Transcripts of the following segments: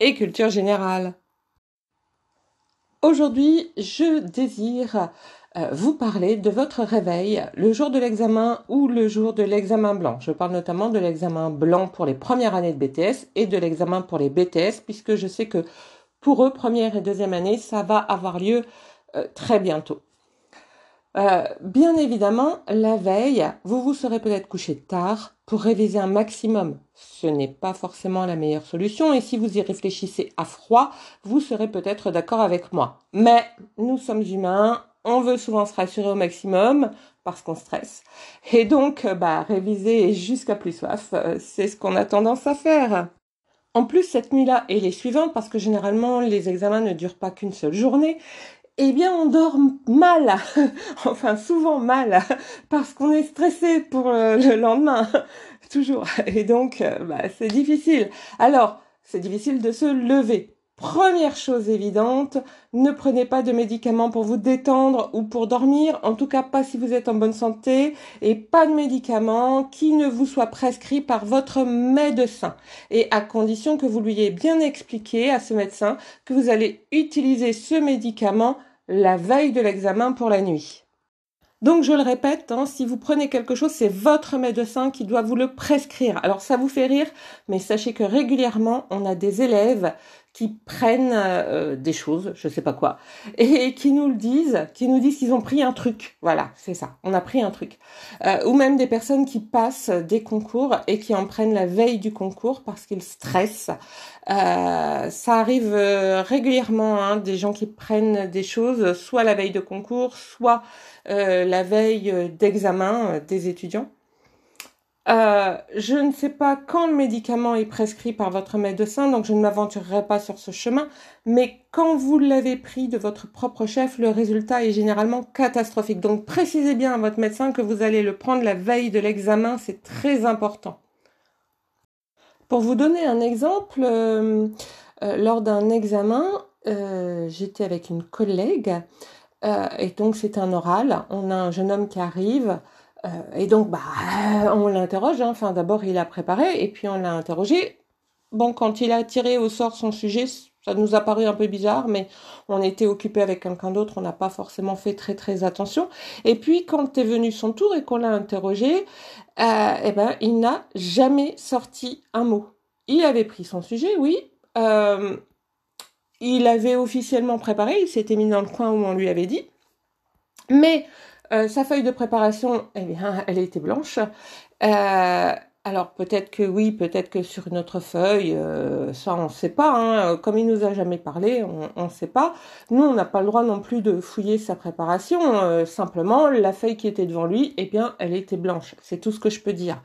et culture générale. Aujourd'hui, je désire euh, vous parler de votre réveil le jour de l'examen ou le jour de l'examen blanc. Je parle notamment de l'examen blanc pour les premières années de BTS et de l'examen pour les BTS, puisque je sais que pour eux, première et deuxième année, ça va avoir lieu euh, très bientôt. Euh, bien évidemment, la veille, vous vous serez peut-être couché tard pour réviser un maximum. Ce n'est pas forcément la meilleure solution et si vous y réfléchissez à froid, vous serez peut-être d'accord avec moi. Mais nous sommes humains, on veut souvent se rassurer au maximum parce qu'on stresse. Et donc, euh, bah, réviser jusqu'à plus soif, euh, c'est ce qu'on a tendance à faire. En plus, cette nuit-là et les suivantes, parce que généralement les examens ne durent pas qu'une seule journée, eh bien, on dort mal, enfin souvent mal, parce qu'on est stressé pour le lendemain, toujours. Et donc, euh, bah, c'est difficile. Alors, c'est difficile de se lever. Première chose évidente, ne prenez pas de médicaments pour vous détendre ou pour dormir, en tout cas pas si vous êtes en bonne santé, et pas de médicaments qui ne vous soient prescrits par votre médecin, et à condition que vous lui ayez bien expliqué à ce médecin que vous allez utiliser ce médicament la veille de l'examen pour la nuit. Donc je le répète, hein, si vous prenez quelque chose, c'est votre médecin qui doit vous le prescrire. Alors ça vous fait rire, mais sachez que régulièrement, on a des élèves qui prennent euh, des choses, je sais pas quoi, et qui nous le disent, qui nous disent qu'ils ont pris un truc. Voilà, c'est ça, on a pris un truc. Euh, ou même des personnes qui passent des concours et qui en prennent la veille du concours parce qu'ils stressent. Euh, ça arrive régulièrement, hein, des gens qui prennent des choses, soit la veille de concours, soit la veille d'examen des étudiants. Euh, je ne sais pas quand le médicament est prescrit par votre médecin, donc je ne m'aventurerai pas sur ce chemin, mais quand vous l'avez pris de votre propre chef, le résultat est généralement catastrophique. Donc précisez bien à votre médecin que vous allez le prendre la veille de l'examen, c'est très important. Pour vous donner un exemple, euh, euh, lors d'un examen, j'étais avec une collègue, et donc c'est un oral, on a un jeune homme qui arrive, euh, et donc, bah, on l'interroge. Hein. Enfin, d'abord, il a préparé et puis on l'a interrogé. Bon, quand il a tiré au sort son sujet, ça nous a paru un peu bizarre, mais on était occupé avec quelqu'un d'autre, on n'a pas forcément fait très très attention. Et puis, quand est venu son tour et qu'on l'a interrogé, euh, eh ben, il n'a jamais sorti un mot. Il avait pris son sujet, oui. Euh, il avait officiellement préparé, il s'était mis dans le coin où on lui avait dit. Mais euh, sa feuille de préparation, eh bien, elle était blanche. Euh, alors peut-être que oui, peut-être que sur une autre feuille, euh, ça on ne sait pas. Hein. Comme il nous a jamais parlé, on ne sait pas. Nous, on n'a pas le droit non plus de fouiller sa préparation. simplement, la feuille qui était devant lui, eh bien, elle était blanche. C'est tout ce que je peux dire.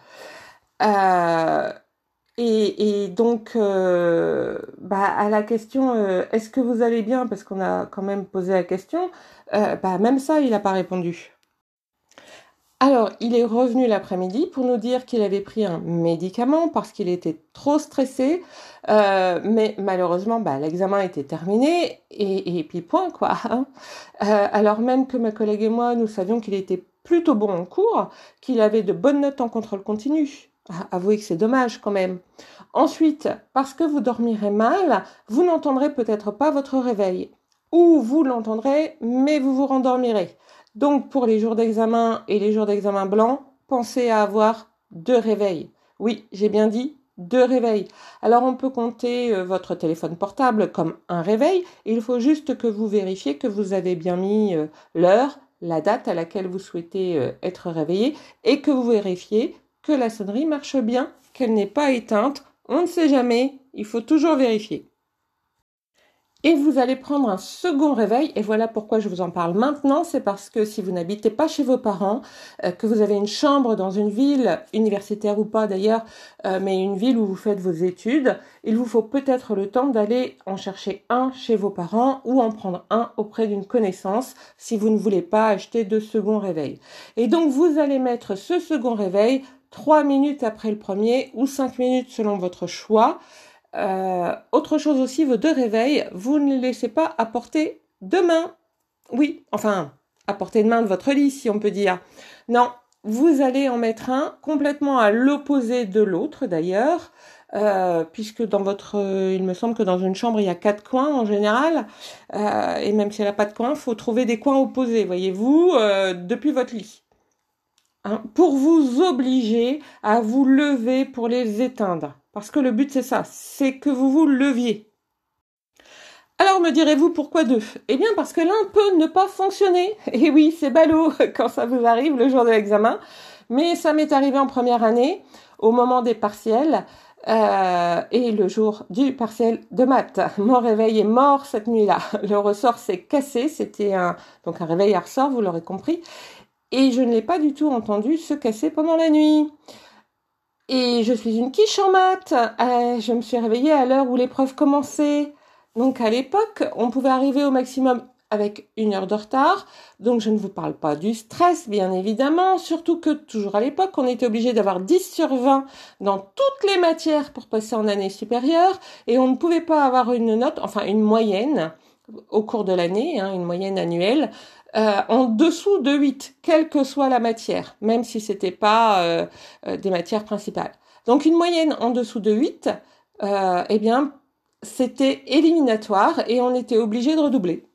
Et, donc, bah, à la question, est-ce que vous allez bien? Parce qu'on a quand même posé la question. Euh, bah, même ça, il n'a pas répondu. Alors, il est revenu l'après-midi pour nous dire qu'il avait pris un médicament parce qu'il était trop stressé, euh, mais malheureusement, bah, l'examen était terminé et, puis point quoi. Hein. Euh, alors même que ma collègue et moi, nous savions qu'il était plutôt bon en cours, qu'il avait de bonnes notes en contrôle continu. Ah, avouez que c'est dommage quand même. Ensuite, parce que vous dormirez mal, vous n'entendrez peut-être pas votre réveil ou vous l'entendrez, mais vous vous rendormirez. Donc pour les jours d'examen et les jours d'examen blanc, pensez à avoir deux réveils. Oui, j'ai bien dit deux réveils. Alors on peut compter euh, votre téléphone portable comme un réveil. Il faut juste que vous vérifiez que vous avez bien mis euh, l'heure, la date à laquelle vous souhaitez euh, être réveillé et que vous vérifiez que la sonnerie marche bien, qu'elle n'est pas éteinte. On ne sait jamais, il faut toujours vérifier. Et vous allez prendre un second réveil, et voilà pourquoi je vous en parle maintenant, c'est parce que si vous n'habitez pas chez vos parents, euh, que vous avez une chambre dans une ville, universitaire ou pas d'ailleurs, euh, mais une ville où vous faites vos études, il vous faut peut-être le temps d'aller en chercher un chez vos parents ou en prendre un auprès d'une connaissance si vous ne voulez pas acheter de second réveil. Et donc vous allez mettre ce second réveil trois minutes après le premier ou cinq minutes selon votre choix. Euh, autre chose aussi, vos deux réveils, vous ne les laissez pas à portée de main. Oui, enfin, à portée de main de votre lit, si on peut dire. Non, vous allez en mettre un complètement à l'opposé de l'autre d'ailleurs, euh, puisque dans votre, euh, il me semble que dans une chambre il y a quatre coins en général, et même si elle n'a pas de coin, faut trouver des coins opposés, voyez-vous, depuis votre lit. Hein, pour vous obliger à vous lever pour les éteindre. Parce que le but c'est ça, c'est que vous vous leviez. Alors me direz-vous pourquoi deux? Eh bien parce que l'un peut ne pas fonctionner. Et oui, c'est ballot quand ça vous arrive le jour de l'examen. Mais ça m'est arrivé en première année, au moment des partiels. Euh, et le jour du partiel de maths. Mon réveil est mort cette nuit-là. Le ressort s'est cassé. C'était un donc un réveil à ressort, vous l'aurez compris. Et je ne l'ai pas du tout entendu se casser pendant la nuit. Et je suis une quiche en maths. Euh, je me suis réveillée à l'heure où l'épreuve commençait. Donc à l'époque, on pouvait arriver au maximum avec une heure de retard. Donc je ne vous parle pas du stress, bien évidemment. Surtout que toujours à l'époque, on était obligé d'avoir 10 sur 20 dans toutes les matières pour passer en année supérieure. Et on ne pouvait pas avoir une note, enfin une moyenne au cours de l'année, hein, une moyenne annuelle, euh, en dessous de 8, quelle que soit la matière, même si c'était pas euh, euh, des matières principales. Donc une moyenne en dessous de 8, eh bien, c'était éliminatoire et on était obligé de redoubler.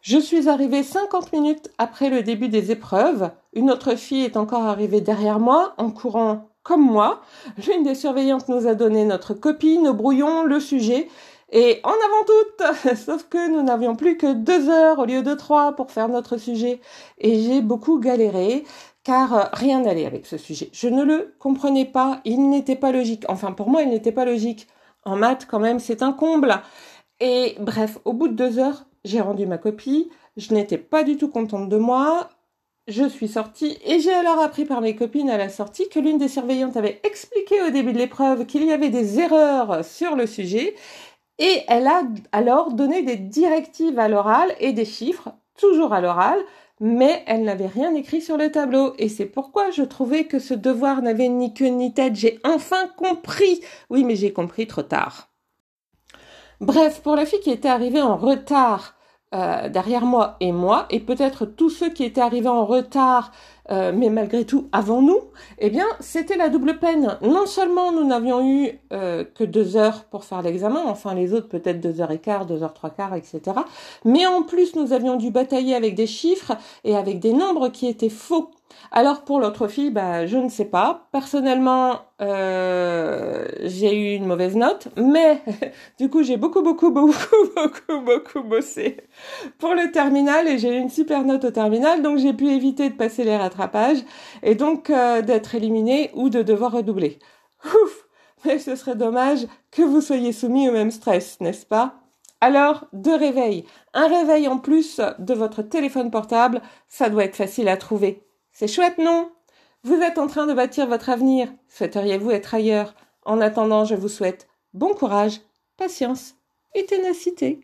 Je suis arrivée 50 minutes après le début des épreuves. Une autre fille est encore arrivée derrière moi en courant comme moi. L'une des surveillantes nous a donné notre copie, nos brouillons, le sujet et en avant toute, sauf que nous n'avions plus que deux heures au lieu de trois pour faire notre sujet. Et j'ai beaucoup galéré, car euh, rien n'allait avec ce sujet. Je ne le comprenais pas, il n'était pas logique. Enfin, pour moi, il n'était pas logique. En maths, quand même, c'est un comble. Et bref, au bout de deux heures, j'ai rendu ma copie. Je n'étais pas du tout contente de moi. Je suis sortie et j'ai alors appris par mes copines à la sortie que l'une des surveillantes avait expliqué au début de l'épreuve qu'il y avait des erreurs sur le sujet et elle a alors donné des directives à l'oral et des chiffres, toujours à l'oral, mais elle n'avait rien écrit sur le tableau. Et c'est pourquoi je trouvais que ce devoir n'avait ni queue ni tête. J'ai enfin compris. Oui, mais j'ai compris trop tard. Bref, pour la fille qui était arrivée en retard euh, derrière moi et moi, et peut-être tous ceux qui étaient arrivés en retard euh, mais malgré tout avant nous, eh bien, c'était la double peine. Non seulement nous n'avions eu euh, que deux heures pour faire l'examen, enfin les autres peut-être deux heures et quart, deux heures trois quarts, etc. Mais en plus, nous avions dû batailler avec des chiffres et avec des nombres qui étaient faux. Alors pour l'autre fille, bah, je ne sais pas. Personnellement, euh, j'ai eu une mauvaise note, mais du coup j'ai beaucoup beaucoup beaucoup beaucoup beaucoup bossé pour le terminal et j'ai eu une super note au terminal, donc j'ai pu éviter de passer les rattrapages et donc euh, d'être éliminé ou de devoir redoubler. Ouf mais ce serait dommage que vous soyez soumis au même stress, n'est-ce pas? Alors, deux réveils. Un réveil en plus de votre téléphone portable, ça doit être facile à trouver. C'est chouette, non? Vous êtes en train de bâtir votre avenir. Souhaiteriez-vous être ailleurs? En attendant, je vous souhaite bon courage, patience et ténacité.